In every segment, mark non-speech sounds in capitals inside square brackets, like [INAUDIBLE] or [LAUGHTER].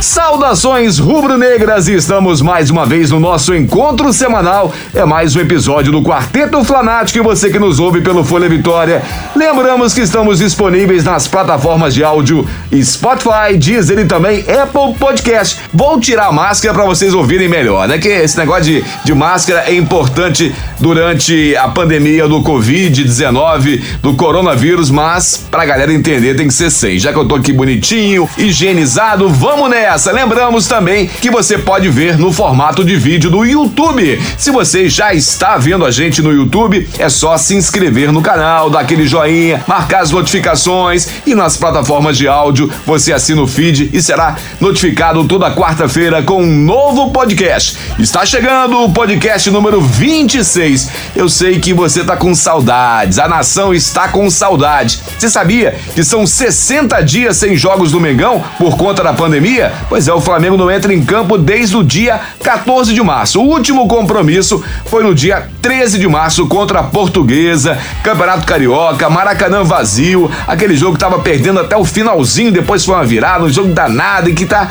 Saudações rubro-negras, estamos mais uma vez no nosso encontro semanal. É mais um episódio do Quarteto Flanático e você que nos ouve pelo Folha Vitória. Lembramos que estamos disponíveis nas plataformas de áudio Spotify, Deezer e também Apple Podcast. Vou tirar a máscara para vocês ouvirem melhor, né? Que esse negócio de, de máscara é importante durante a pandemia do Covid-19, do coronavírus, mas pra galera entender tem que ser sem. Já que eu tô aqui bonitinho, higienizado, vamos nessa! Essa. Lembramos também que você pode ver no formato de vídeo do YouTube. Se você já está vendo a gente no YouTube, é só se inscrever no canal, dar aquele joinha, marcar as notificações e nas plataformas de áudio você assina o feed e será notificado toda quarta-feira com um novo podcast. Está chegando o podcast número 26. Eu sei que você está com saudades, a nação está com saudade. Você sabia que são 60 dias sem jogos do Mengão por conta da pandemia? Pois é, o Flamengo não entra em campo desde o dia 14 de março. O último compromisso foi no dia 13 de março contra a Portuguesa, Campeonato Carioca, Maracanã vazio, aquele jogo que tava perdendo até o finalzinho, depois foi uma virada, um jogo danado e que tá.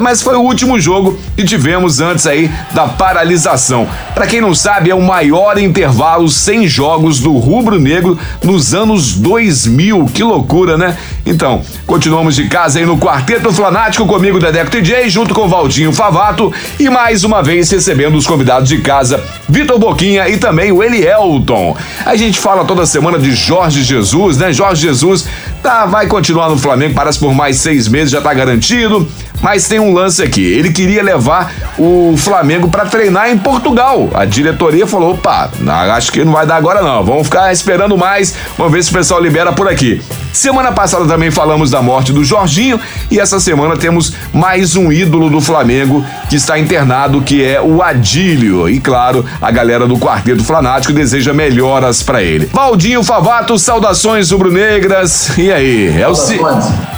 Mas foi o último jogo que tivemos antes aí da paralisação. Para quem não sabe, é o maior intervalo sem jogos do rubro-negro nos anos 2000. Que loucura, né? Então, continuamos de casa aí no Quarteto Flanático comigo comigo, Dedeco TJ, junto com Valdinho Favato e mais uma vez recebendo os convidados de casa, Vitor Boquinha e também o Elielton. A gente fala toda semana de Jorge Jesus, né? Jorge Jesus tá, vai continuar no Flamengo, parece por mais seis meses, já tá garantido. Mas tem um lance aqui. Ele queria levar o Flamengo para treinar em Portugal. A diretoria falou: opa, acho que não vai dar agora não. Vamos ficar esperando mais. Vamos ver se o pessoal libera por aqui. Semana passada também falamos da morte do Jorginho e essa semana temos mais um ídolo do Flamengo que está internado, que é o Adílio. E claro, a galera do Quarteto Flanático deseja melhoras para ele. Valdinho Favato, saudações rubro-negras. E aí? É o se...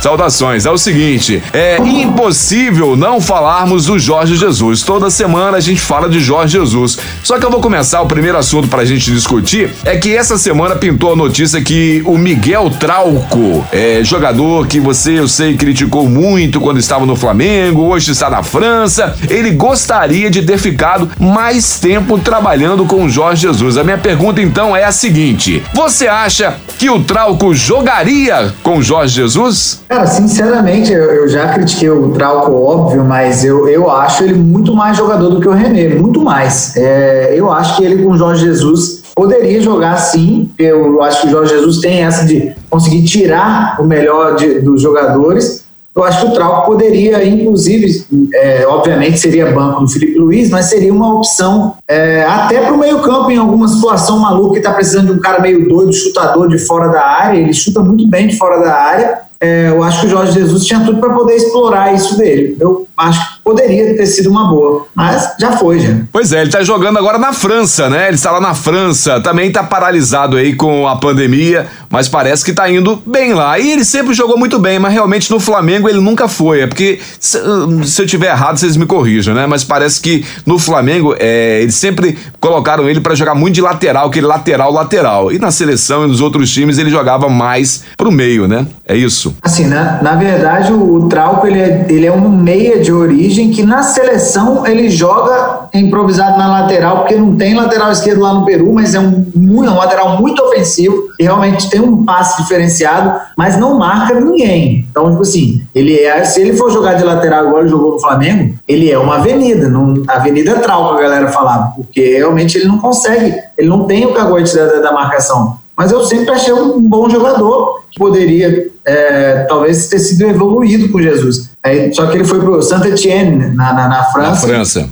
Saudações. É o seguinte, é impossível não falarmos do Jorge Jesus. Toda semana a gente fala de Jorge Jesus. Só que eu vou começar o primeiro assunto para a gente discutir é que essa semana pintou a notícia que o Miguel Trauco é, jogador que você, eu sei, criticou muito quando estava no Flamengo, hoje está na França. Ele gostaria de ter ficado mais tempo trabalhando com o Jorge Jesus. A minha pergunta então é a seguinte: você acha que o Trauco jogaria com o Jorge Jesus? Cara, sinceramente, eu, eu já critiquei o Trauco, óbvio, mas eu, eu acho ele muito mais jogador do que o René, muito mais. É, eu acho que ele com o Jorge Jesus poderia jogar sim. Eu acho que o Jorge Jesus tem essa de conseguir tirar o melhor de, dos jogadores. Eu acho que o Trauco poderia, inclusive, é, obviamente seria banco do Felipe Luiz, mas seria uma opção é, até para o meio-campo em alguma situação maluca que está precisando de um cara meio doido, chutador de fora da área. Ele chuta muito bem de fora da área. É, eu acho que o Jorge Jesus tinha tudo para poder explorar isso dele. Eu acho que poderia ter sido uma boa, mas já foi, já. Pois é, ele tá jogando agora na França, né? Ele está lá na França, também tá paralisado aí com a pandemia, mas parece que tá indo bem lá. E ele sempre jogou muito bem, mas realmente no Flamengo ele nunca foi. É porque, se, se eu tiver errado, vocês me corrijam, né? Mas parece que no Flamengo é, eles sempre colocaram ele para jogar muito de lateral, aquele lateral, lateral. E na seleção e nos outros times ele jogava mais pro meio, né? É isso. Assim, na, na verdade, o, o Trauco ele é, ele é um meia de origem que na seleção ele joga improvisado na lateral, porque não tem lateral esquerdo lá no Peru, mas é um, um lateral muito ofensivo e realmente tem um passe diferenciado, mas não marca ninguém. Então, tipo assim, ele é, se ele for jogar de lateral igual ele jogou no Flamengo, ele é uma avenida, não, avenida trauco, a galera falava, porque realmente ele não consegue, ele não tem o cagote da, da, da marcação. Mas eu sempre achei um bom jogador que poderia é, talvez ter sido evoluído com Jesus. Aí, só que ele foi pro Saint Etienne, na, na, na França. Na França.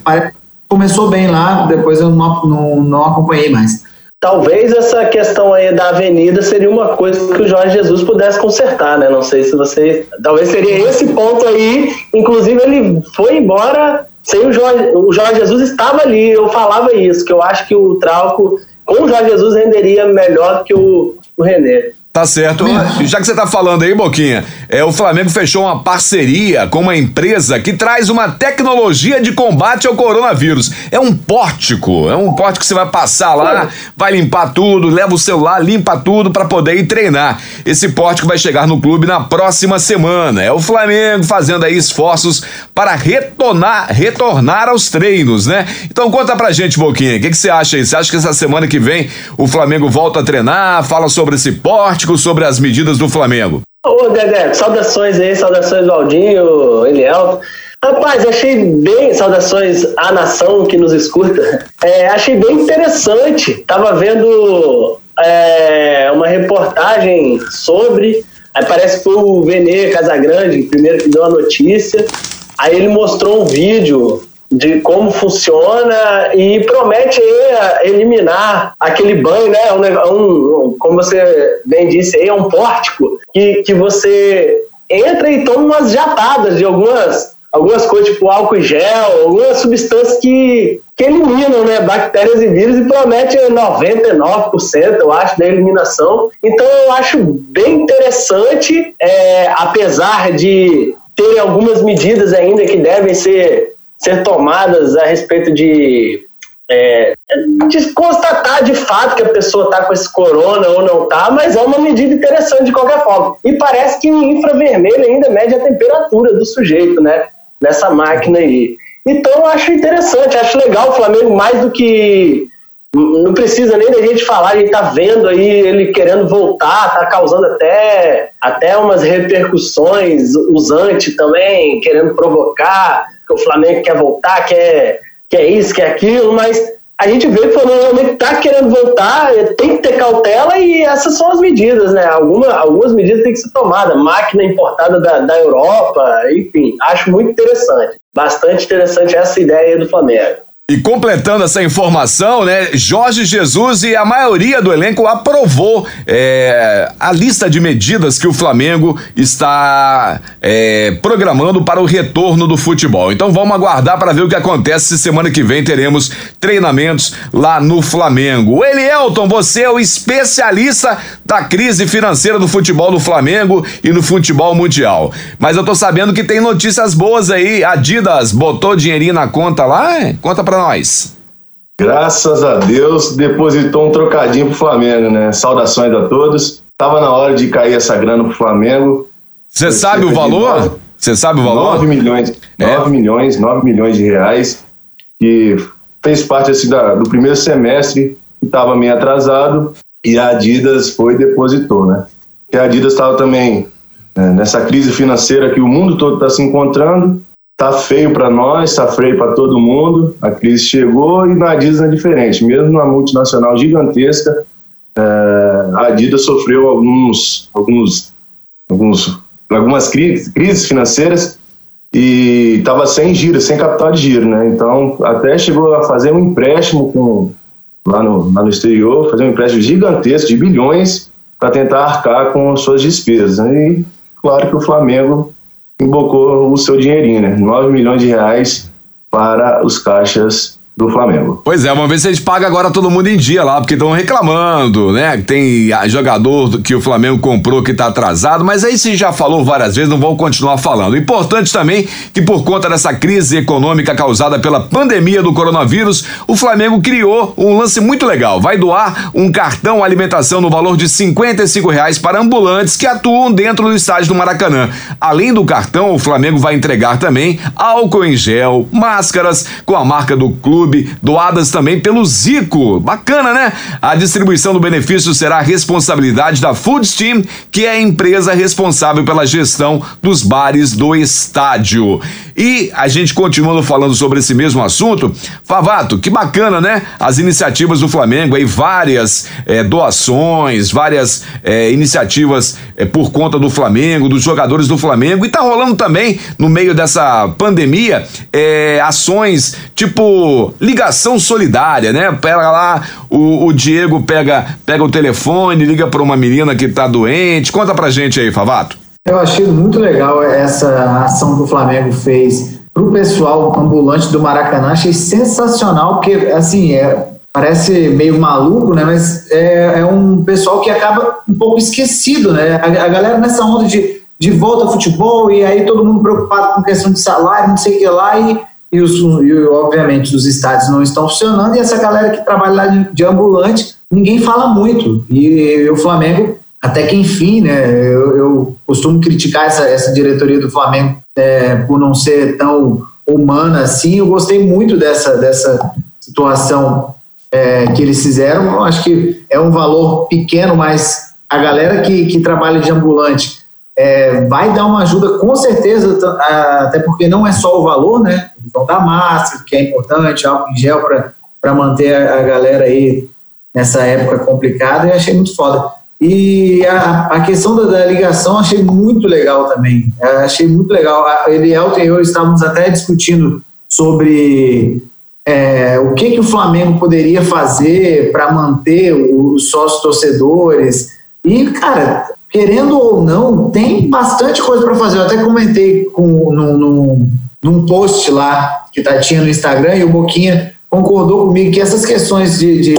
Começou bem lá, depois eu não, não, não acompanhei mais. Talvez essa questão aí da avenida seria uma coisa que o Jorge Jesus pudesse consertar, né? Não sei se você. Talvez seria esse ponto aí. Inclusive, ele foi embora sem o Jorge, o Jorge Jesus estava ali, eu falava isso, que eu acho que o Trauco com o Jorge Jesus renderia melhor que o, o René. Tá certo. Já que você tá falando aí, Boquinha, é, o Flamengo fechou uma parceria com uma empresa que traz uma tecnologia de combate ao coronavírus. É um pórtico, é um pórtico que você vai passar lá, vai limpar tudo, leva o celular, limpa tudo para poder ir treinar. Esse pórtico vai chegar no clube na próxima semana. É o Flamengo fazendo aí esforços para retornar, retornar aos treinos, né? Então conta pra gente, Boquinha, o que, que você acha aí? Você acha que essa semana que vem o Flamengo volta a treinar, fala sobre esse pórtico? Sobre as medidas do Flamengo. Ô, Dedé, saudações aí, saudações Valdinho, Eliel. Rapaz, achei bem, saudações à nação que nos escuta. É, achei bem interessante. Tava vendo é, uma reportagem sobre. Aí parece que foi o Vene Casagrande, primeiro que deu a notícia. Aí ele mostrou um vídeo de como funciona e promete eliminar aquele banho, né? Um, um, como você bem disse, é um pórtico que, que você entra e toma umas jatadas de algumas, algumas coisas, tipo álcool e gel, algumas substâncias que, que eliminam né, bactérias e vírus e promete 99%, eu acho, da eliminação. Então eu acho bem interessante, é, apesar de ter algumas medidas ainda que devem ser ser tomadas a respeito de, é, de constatar de fato que a pessoa está com esse corona ou não está, mas é uma medida interessante de qualquer forma. E parece que em infravermelho ainda mede a temperatura do sujeito, né? Nessa máquina aí. Então eu acho interessante, acho legal o Flamengo mais do que não precisa nem da gente falar, a gente tá vendo aí ele querendo voltar, tá causando até, até umas repercussões, usante também, querendo provocar que o Flamengo quer voltar, quer, quer isso, quer aquilo, mas a gente vê que o Flamengo está querendo voltar, tem que ter cautela e essas são as medidas, né? Alguma, algumas medidas têm que ser tomadas, máquina importada da, da Europa, enfim, acho muito interessante, bastante interessante essa ideia do Flamengo. E completando essa informação, né, Jorge Jesus e a maioria do elenco aprovou é, a lista de medidas que o Flamengo está é, programando para o retorno do futebol. Então vamos aguardar para ver o que acontece se semana que vem teremos treinamentos lá no Flamengo. Elielton, você é o especialista da crise financeira do futebol do Flamengo e no futebol mundial. Mas eu tô sabendo que tem notícias boas aí. Adidas botou dinheirinho na conta lá? Conta para nós. Graças a Deus, depositou um trocadinho pro Flamengo, né? Saudações a todos. Tava na hora de cair essa grana pro Flamengo. Você sabe o valor? Você sabe o valor? 9 milhões, é. 9 milhões, 9 milhões de reais, que fez parte assim, da, do primeiro semestre, que estava meio atrasado, e a Adidas foi e depositou, né? Que a Adidas estava também né, nessa crise financeira que o mundo todo está se encontrando, Tá feio para nós, tá feio para todo mundo. A crise chegou e na Adidas é diferente. Mesmo numa multinacional gigantesca, é, a Adidas sofreu alguns, alguns, alguns, algumas crises, crises financeiras e estava sem giro, sem capital de giro, né? Então até chegou a fazer um empréstimo com lá no, lá no exterior, fazer um empréstimo gigantesco de bilhões para tentar arcar com suas despesas. Né? E claro que o Flamengo embocou o seu dinheirinho, né? 9 milhões de reais para os caixas do Flamengo. Pois é, vamos ver se a gente paga agora todo mundo em dia lá, porque estão reclamando, né? Tem jogador que o Flamengo comprou que está atrasado, mas aí se já falou várias vezes, não vão continuar falando. Importante também que por conta dessa crise econômica causada pela pandemia do coronavírus, o Flamengo criou um lance muito legal. Vai doar um cartão alimentação no valor de 55 reais para ambulantes que atuam dentro do estádio do Maracanã. Além do cartão, o Flamengo vai entregar também álcool em gel, máscaras com a marca do clube Clube, doadas também pelo Zico. Bacana, né? A distribuição do benefício será responsabilidade da Food Team, que é a empresa responsável pela gestão dos bares do estádio. E a gente continuando falando sobre esse mesmo assunto, Favato, que bacana, né? As iniciativas do Flamengo aí, várias é, doações, várias é, iniciativas é, por conta do Flamengo, dos jogadores do Flamengo, e tá rolando também, no meio dessa pandemia, ações tipo ligação solidária, né? Pega lá, o, o Diego pega, pega o telefone, liga para uma menina que tá doente. Conta pra gente aí, Favato. Eu achei muito legal essa ação que o Flamengo fez pro pessoal ambulante do Maracanã, achei sensacional, porque, assim, é, parece meio maluco, né? Mas é, é, um pessoal que acaba um pouco esquecido, né? A, a, galera nessa onda de, de volta ao futebol e aí todo mundo preocupado com questão de salário, não sei o que lá, e, e, os, e obviamente os estádios não estão funcionando, e essa galera que trabalha lá de, de ambulante, ninguém fala muito. E, e, o Flamengo, até que enfim, né? Eu, eu costumo criticar essa, essa diretoria do Flamengo é, por não ser tão humana assim. Eu gostei muito dessa, dessa situação é, que eles fizeram. Eu acho que é um valor pequeno, mas a galera que, que trabalha de ambulante é, vai dar uma ajuda com certeza, até porque não é só o valor, né? Eles vão dar máscara, que é importante, álcool em gel para manter a, galera aí nessa época complicada, e achei muito foda. E a, a questão da, da, ligação achei muito legal também. Achei muito legal. Ele, Elton e eu estávamos até discutindo sobre é, o que, que o Flamengo poderia fazer para manter os sócios torcedores. E, cara, querendo ou não, tem bastante coisa para fazer. Eu até comentei com, no, no, num post lá que tá, tinha no Instagram e o Boquinha concordou comigo que essas questões de, de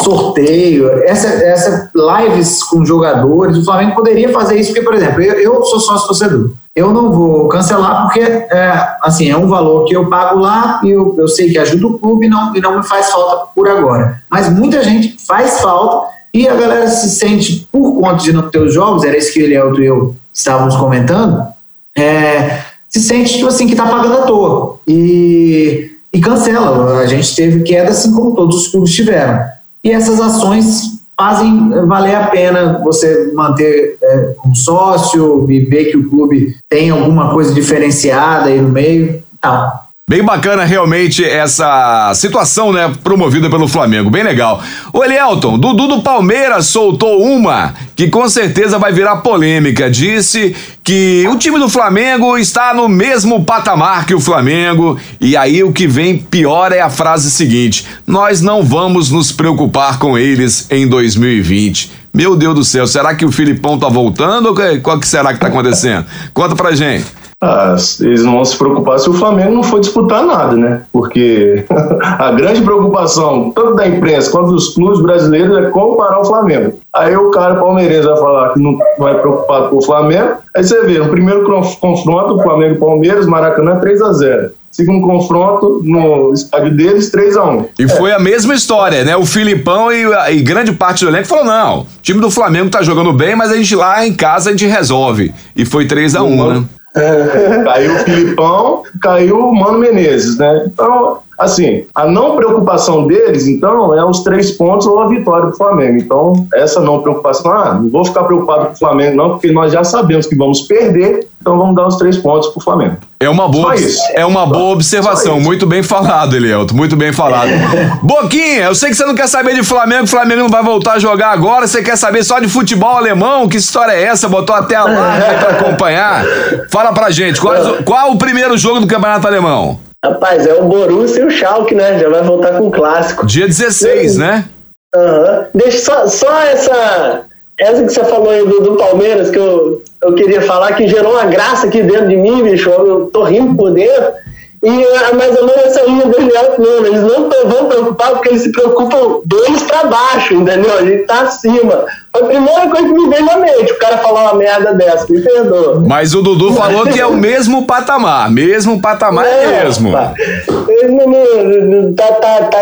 sorteio, essa, essa lives com jogadores, o Flamengo poderia fazer isso, porque, por exemplo, eu, eu sou sócio torcedor eu não vou cancelar porque é, assim, é um valor que eu pago lá e eu, eu sei que ajuda o clube e não, e não me faz falta por agora. Mas muita gente faz falta e a galera se sente, conta de não ter os jogos, era isso que ele e eu estávamos comentando, é, se sente tipo assim que está pagando à toa e, e cancela. A gente teve queda assim como todos os clubes tiveram. E essas ações fazem valer a pena você manter é, como sócio e ver que o clube tem alguma coisa diferenciada aí no meio tal. Bem bacana realmente essa situação, né, promovida pelo Flamengo, bem legal. O Elielton, Dudu do Palmeiras soltou uma que com certeza vai virar polêmica. Disse que o time do Flamengo está no mesmo patamar que o Flamengo e aí o que vem pior é a frase seguinte: nós não vamos nos preocupar com eles em 2020. Meu Deus do céu, será que o Filipão tá voltando ou qual que será que tá acontecendo? Conta pra gente. Ah, eles não vão se preocupar se o Flamengo não for disputar nada, né? Porque [LAUGHS] a grande preocupação, tanto da imprensa quanto dos clubes brasileiros, é comparar o Flamengo. Aí o cara palmeirense vai falar que não vai preocupado com o Flamengo. Aí você vê, no primeiro confronto, o Flamengo e Palmeiras, Maracanã 3 a 0 Segundo confronto, no estádio deles, 3 a 1 E é. foi a mesma história, né? O Filipão e, e grande parte do elenco falou: não, o time do Flamengo tá jogando bem, mas a gente lá em casa a gente resolve. E foi 3 a 1 né? É, caiu o Filipão, caiu o Mano Menezes, né? Então, assim, a não preocupação deles, então, é os três pontos ou a vitória do Flamengo. Então, essa não preocupação, ah, não vou ficar preocupado com o Flamengo, não, porque nós já sabemos que vamos perder, então vamos dar os três pontos para o Flamengo. É uma boa, é uma boa observação. Muito bem falado, Elielto. Muito bem falado. [LAUGHS] Boquinha, eu sei que você não quer saber de Flamengo, o Flamengo não vai voltar a jogar agora. Você quer saber só de futebol alemão? Que história é essa? Botou até a live para acompanhar. Fala pra gente, qual, qual o primeiro jogo do Campeonato Alemão? Rapaz, é o Borussia e o Schalke, né? Já vai voltar com o clássico. Dia 16, né? Aham. Uhum. Deixa só, só essa essa que você falou aí do, do, Palmeiras, que eu, eu queria falar, que gerou uma graça aqui dentro de mim, bicho, eu tô rindo por dentro. E é mais ou menos essa linha do Eliel mesmo. Eles não vão preocupar porque eles se preocupam deles para baixo, entendeu? A gente tá acima. Foi a primeira coisa que me veio na mente. O cara falar uma merda dessa, me perdoa. Mas o Dudu falou que é o mesmo patamar. Mesmo patamar é, mesmo. Ele não, não, tá, tá, tá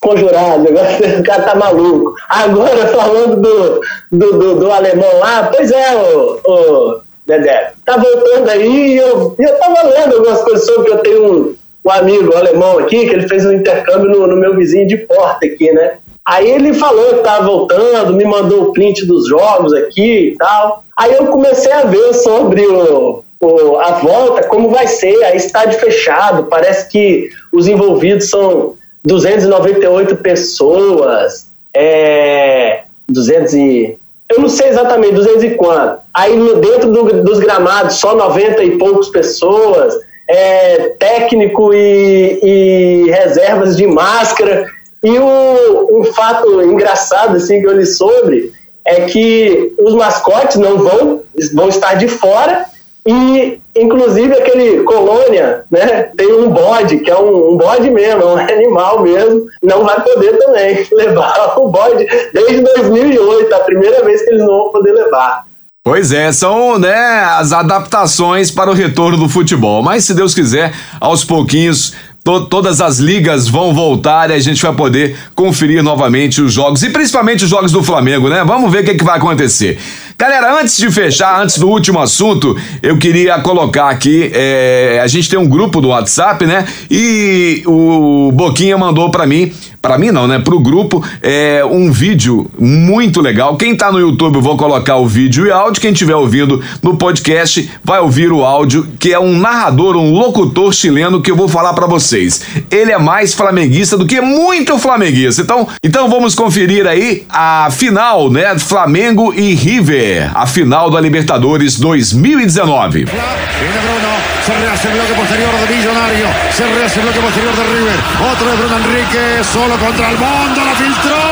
conjurado, agora [LAUGHS] o cara tá maluco. Agora, falando do, do, do, do alemão lá, pois é, o, o Dedé, tá voltando aí e eu, eu tava lendo algumas coisas sobre eu tenho um, um amigo alemão aqui, que ele fez um intercâmbio no, no meu vizinho de porta aqui, né? Aí ele falou que tava voltando, me mandou o print dos jogos aqui e tal. Aí eu comecei a ver sobre o, o, a volta, como vai ser, aí estádio fechado, parece que os envolvidos são 298 pessoas, é, 200 e, eu não sei exatamente, 200 e quanto. Aí dentro do, dos gramados, só 90 e poucas pessoas, é, técnico e, e, reservas de máscara. E o, um fato engraçado assim, que eu li sobre é que os mascotes não vão, vão estar de fora E, inclusive, aquele Colônia, né? Tem um bode, que é um, um bode mesmo, é um [LAUGHS] animal mesmo, não vai poder também [LAUGHS] levar o bode desde 2008, a primeira vez que eles não vão poder levar. Pois é, são né, as adaptações para o retorno do futebol. Mas se Deus quiser, aos pouquinhos to todas as ligas vão voltar e a gente vai poder conferir novamente os jogos e principalmente os jogos do Flamengo, né? Vamos ver o que, que vai acontecer. Galera, antes de fechar, antes do último assunto, eu queria colocar aqui, é, a gente tem um grupo do WhatsApp, né? E o Boquinha mandou para mim para mim não, né? Pro grupo, é um vídeo muito legal. Quem tá no YouTube, eu vou colocar o vídeo e áudio. Quem estiver ouvindo no podcast, vai ouvir o áudio, que é um narrador, um locutor chileno que eu vou falar para vocês. Ele é mais flamenguista do que muito flamenguista. Então, então vamos conferir aí a final, né? Flamengo e River, a final da Libertadores 2019. Se rehace bloque posterior de Millonario. Se rehace bloque posterior de River. Otro de Bruno Enrique. Solo contra el mundo. La filtró.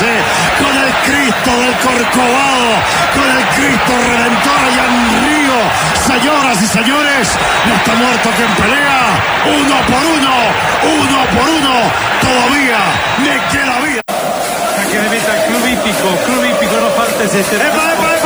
Con el Cristo del Corcovado, con el Cristo Redentor allá en Río. Señoras y señores, no está muerto quien pelea. Uno por uno, uno por uno, todavía me queda vida. Que el Club Hípico, Club Hípico no partes este. ¡Epa!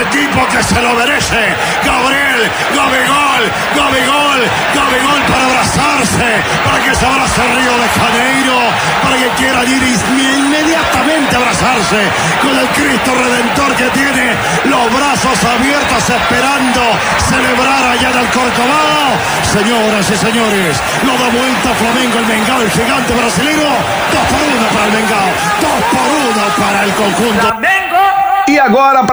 este tipo que se lo merece. Gabriel, Gabigol, Gabigol, Gabigol para abrazarse, para que se abrace Río de Janeiro, para que quieran ir inmediatamente a abrazarse con el Cristo Redentor que tiene los brazos abiertos esperando celebrar allá en el Corcovado. Señoras y señores, lo da vuelta Flamengo, el Mengao, el gigante brasileño. Dos por uno para el Mengao, dos por uno para el conjunto.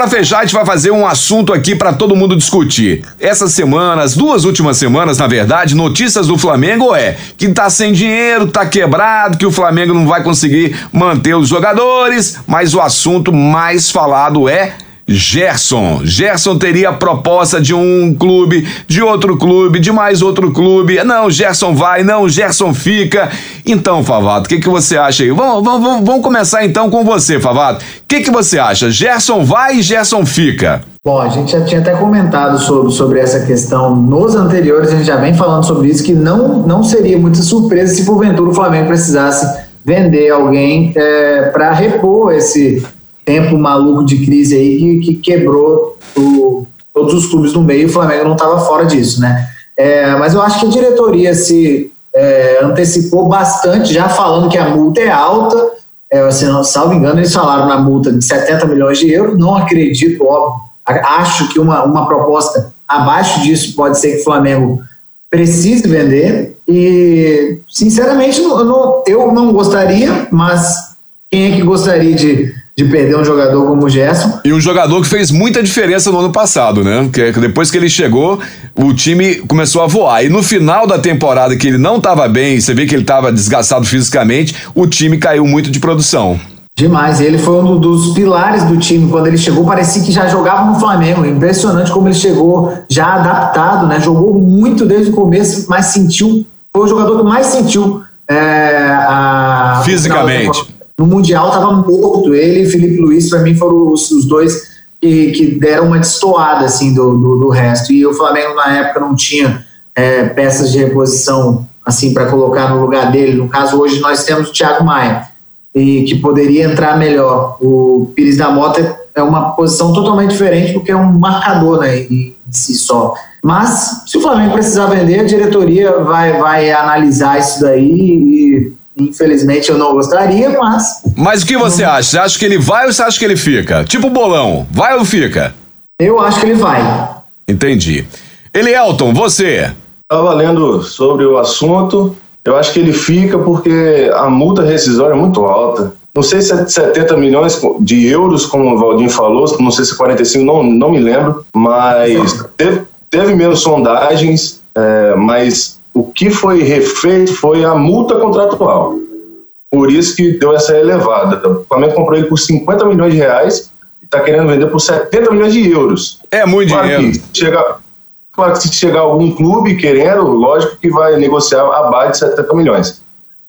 Fechar, a gente vai fazer um assunto aqui para todo mundo discutir. Essas semanas, duas últimas semanas, na verdade, notícias do Flamengo é que tá sem dinheiro, tá quebrado, que o Flamengo não vai conseguir manter os jogadores, mas o assunto mais falado é Gerson. Gerson teria a proposta de um clube, de outro clube, de mais outro clube. Não, Gerson vai, não, Gerson fica. Então, Favato, o que, que você acha aí? Vamos, vamos, vamos começar então com você, Favato. O que, que você acha? Gerson vai e Gerson fica? Bom, a gente já tinha até comentado sobre, sobre essa questão nos anteriores, a gente já vem falando sobre isso, que não, não seria muita surpresa se porventura o Flamengo precisasse vender alguém é, para repor esse tempo maluco de crise aí que, que quebrou o, todos os clubes no meio. O Flamengo não estava fora disso, né? É, mas eu acho que a diretoria se é, antecipou bastante, já falando que a multa é alta. É, se não salvo engano, eles falaram na multa de 70 milhões de euros. Não acredito, óbvio. Acho que uma, uma proposta abaixo disso pode ser que o Flamengo precise vender. E, sinceramente, não, eu não gostaria, mas quem é que gostaria de de perder um jogador como o Gerson. E um jogador que fez muita diferença no ano passado, né? Que depois que ele chegou, o time começou a voar. E no final da temporada, que ele não estava bem, você vê que ele estava desgastado fisicamente, o time caiu muito de produção. Demais, ele foi um dos pilares do time. Quando ele chegou, parecia que já jogava no Flamengo. Impressionante como ele chegou já adaptado, né? Jogou muito desde o começo, mas sentiu. Foi o jogador que mais sentiu é, a. Fisicamente no Mundial estava morto. Ele e Felipe Luiz, para mim, foram os, os dois que, que, deram uma destoada assim, do, do, do, resto. E o Flamengo, na época, não tinha é, peças de reposição assim para colocar no lugar dele. No caso, hoje nós temos o Thiago Maia, e que poderia entrar melhor. O Pires da Mota é uma posição totalmente diferente, porque é um marcador né, em, si só. Mas, se o Flamengo precisar vender, a diretoria vai, vai analisar isso daí e Infelizmente eu não gostaria, mas. Mas o que você não... acha? Você acha que ele vai ou você acha que ele fica? Tipo bolão, vai ou fica? Eu acho que ele vai. Entendi. Elielton, você? Estava lendo sobre o assunto. Eu acho que ele fica porque a multa rescisória é muito alta. Não sei se é 70 milhões de euros, como o Valdir falou, não sei se é 45, não, não me lembro, mas teve, teve menos sondagens, é, mas o que foi refeito foi a multa contratual. Por isso que deu essa elevada. O Flamengo comprou ele por 50 milhões de reais e está querendo vender por 70 milhões de euros. É muito claro dinheiro. Que chega, claro que se chegar algum clube querendo, lógico que vai negociar abaixo de 70 milhões.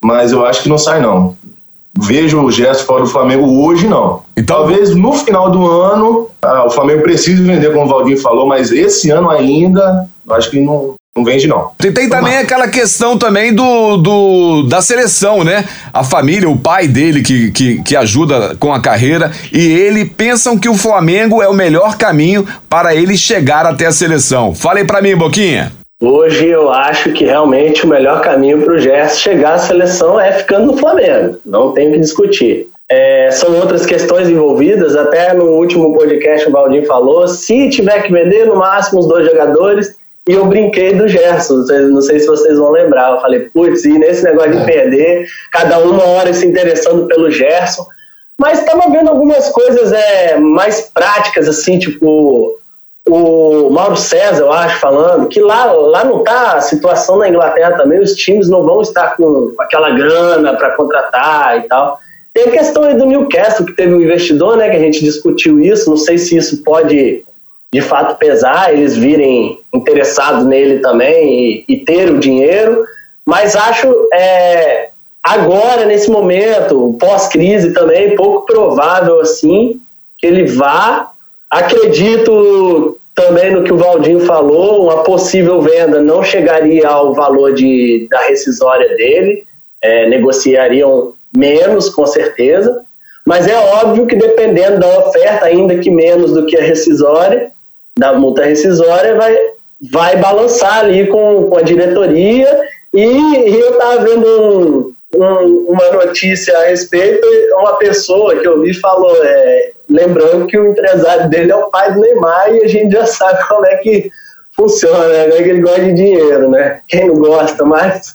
Mas eu acho que não sai, não. Vejo o gesto fora do Flamengo hoje, não. Então, Talvez no final do ano ah, o Flamengo precise vender, como o Valdinho falou, mas esse ano ainda, eu acho que não, não vende, não. Tem, tem também aquela questão também do, do, da seleção, né? A família, o pai dele que, que, que ajuda com a carreira e ele pensam que o Flamengo é o melhor caminho para ele chegar até a seleção. Fala aí pra mim, Boquinha. Hoje eu acho que realmente o melhor caminho para o Gerson chegar à seleção é ficando no Flamengo. Não tem que discutir. É, são outras questões envolvidas, até no último podcast o Baldinho falou, se tiver que vender no máximo os dois jogadores, e eu brinquei do Gerson, não sei se vocês vão lembrar. Eu falei, putz, e nesse negócio de perder, cada uma hora se interessando pelo Gerson. Mas estava vendo algumas coisas é, mais práticas, assim, tipo o Mauro César, eu acho, falando que lá, lá não está a situação na Inglaterra também, os times não vão estar com aquela grana para contratar e tal. Tem a questão aí do Newcastle, que teve um investidor, né, que a gente discutiu isso, não sei se isso pode de fato pesar, eles virem interessados nele também e, e ter o dinheiro, mas acho é, agora, nesse momento, pós-crise também, pouco provável assim que ele vá. Acredito também no que o Valdinho falou, uma possível venda não chegaria ao valor de, da rescisória dele, é, negociariam menos, com certeza, mas é óbvio que dependendo da oferta, ainda que menos do que a rescisória, da multa rescisória vai, vai balançar ali com, com a diretoria e, e eu estava vendo um, um, uma notícia a respeito, uma pessoa que eu vi falou, é, lembrando que o empresário dele é o pai do Neymar e a gente já sabe [LAUGHS] como é que funciona, né? que ele gosta de dinheiro, né? Quem não gosta mais,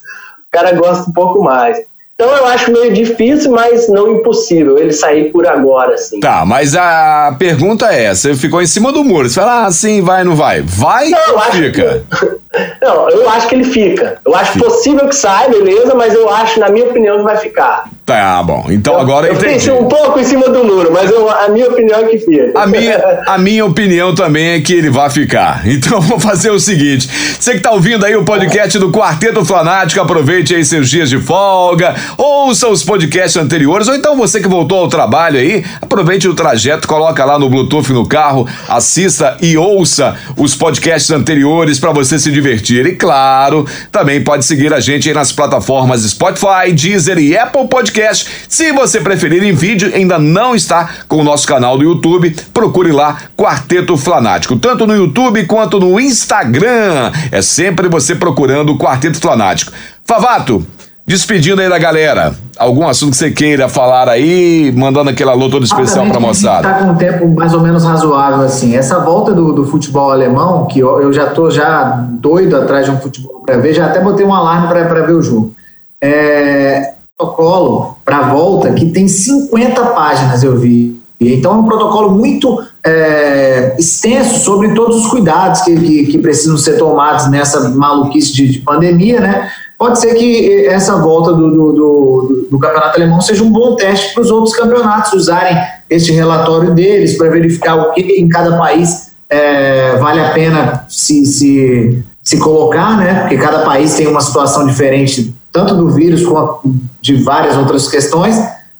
o cara gosta um pouco mais. Então eu acho meio difícil, mas não impossível ele sair por agora, assim. Tá, mas a pergunta é: você ficou em cima do muro. Você fala, ah, sim, vai, não vai? Vai não, ou fica? Que... [LAUGHS] Não, eu acho que ele fica. Eu acho fica. possível que saia, beleza, mas eu acho, na minha opinião, que vai ficar. Tá bom. Então eu, agora eu entendi. Um pouco em cima do muro, mas eu, a minha opinião é que fica. A minha, a minha opinião também é que ele vai ficar. [LAUGHS] Então vou fazer o seguinte: você que tá ouvindo aí o podcast do Quarteto Fanático, aproveite aí seus dias de folga, ouça os podcasts anteriores, ou então você que voltou ao trabalho aí, aproveite o trajeto, coloca lá no Bluetooth no carro, assista e ouça os podcasts anteriores para você se divertir. E claro, também pode seguir a gente aí nas plataformas Spotify, Deezer e Apple Podcast podcast. Se você preferir em vídeo, ainda não está com o nosso canal do YouTube, procure lá Quarteto Flanático, tanto no YouTube quanto no Instagram. É sempre você procurando o Quarteto Flanático. Favato, Despedindo aí da galera, algum assunto que você queira falar aí, mandando aquele alô todo especial para a moçada. Está com um tempo mais ou menos razoável assim. Essa volta do, do futebol alemão, que eu, eu, já tô já doido atrás de um futebol para ver, já até botei um alarme para ver o jogo. É, protocolo para volta que tem 50 páginas, eu vi. Então é um protocolo muito é, extenso sobre todos os cuidados que, que, que, precisam ser tomados nessa maluquice de, de pandemia, né? pode ser que essa volta do, do, do, do campeonato alemão seja um bom teste para os outros campeonatos usarem este relatório deles para verificar o que em cada país é, vale a pena se, se, se colocar, né? Porque cada país tem uma situação diferente, tanto do vírus quanto de várias outras questões,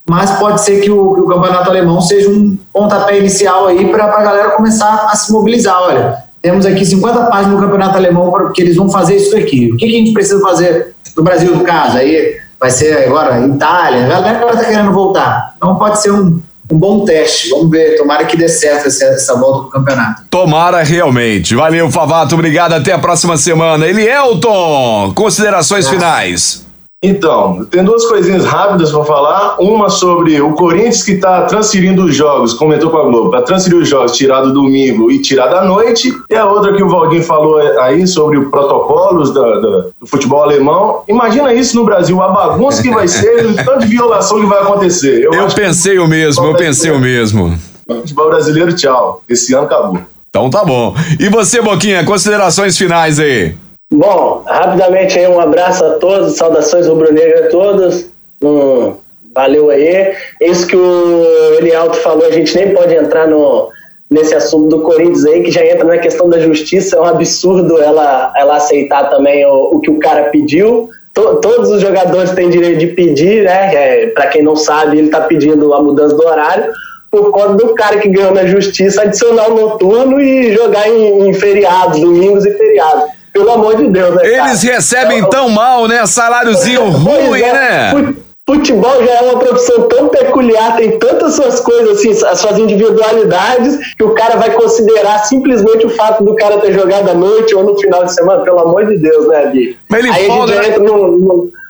mas pode ser que o, que o campeonato alemão seja um pontapé inicial aí para a galera começar a se mobilizar. Olha, temos aqui 50 páginas no campeonato alemão que eles vão fazer isso aqui. O que, que a gente precisa fazer no Brasil, no caso, aí vai ser agora Itália, a galera está querendo voltar. Então pode ser um, um bom teste. Vamos ver, tomara que dê certo essa, essa volta do campeonato. Tomara realmente. Valeu, Favato, obrigado, até a próxima semana. Elielton, considerações Nossa. finais. Então, tem duas coisinhas rápidas para falar. Uma sobre o Corinthians que está transferindo os jogos, comentou com a Globo, para transferir os jogos, tirar do domingo e tirar da noite. E a outra que o Valdinho falou aí sobre os protocolos da, da, do futebol alemão. Imagina isso no Brasil, a bagunça que vai ser, o tanto de violação que vai acontecer. Eu, eu pensei o mesmo, eu pensei o mesmo. Futebol brasileiro, tchau. Esse ano acabou. Então tá bom. E você, Boquinha, considerações finais aí? Bom, rapidamente aí um abraço a todos, saudações rubro-negra a todos. Um, valeu aí. Isso que o Elialto falou, a gente nem pode entrar no, nesse assunto do Corinthians aí, que já entra na questão da justiça. É um absurdo ela, ela aceitar também o, o que o cara pediu. To, todos os jogadores têm direito de pedir, né? É, Para quem não sabe, ele está pedindo a mudança do horário por conta do cara que ganhou na justiça adicionar o noturno e jogar em, em feriados, domingos e feriados. Pelo amor de Deus, né? Eles cara? recebem tão mal, né? Saláriozinho [LAUGHS] ruim, é, né? Futebol já é uma profissão tão peculiar, tem tantas suas coisas, assim, as suas individualidades, que o cara vai considerar simplesmente o fato do cara ter jogado à noite ou no final de semana, pelo amor de Deus, né, Gui? Aí a gente né? entra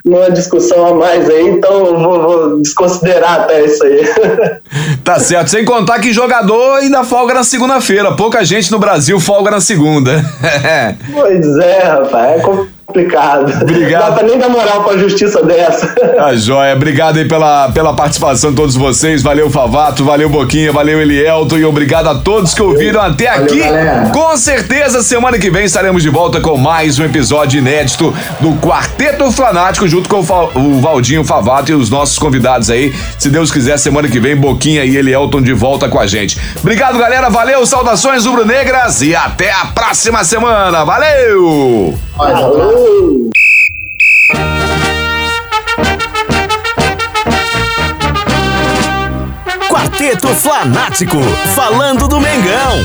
numa discussão a mais aí, então eu vou, vou desconsiderar até isso aí. [LAUGHS] tá certo, sem contar que jogador ainda folga na segunda-feira. Pouca gente no Brasil folga na segunda. [LAUGHS] pois é, rapaz, é complicado. Obrigado. Não dá nem dar moral pra justiça dessa. A joia. Obrigado aí pela, pela participação de todos vocês. Valeu, Favato, valeu, Boquinha, valeu, Elielto e obrigado a todos que ouviram até valeu, aqui. Galera. Com certeza, semana que vem estaremos de volta com mais um episódio inédito do Quarteto Flanático, junto com o Valdinho Favato e os nossos convidados aí. Se Deus quiser, semana que vem, Boquinha e Elielton de volta com a gente. Obrigado, galera. Valeu, saudações rubro-negras e até a próxima semana. Valeu! Valeu. Quarteto Fanático, falando do Mengão.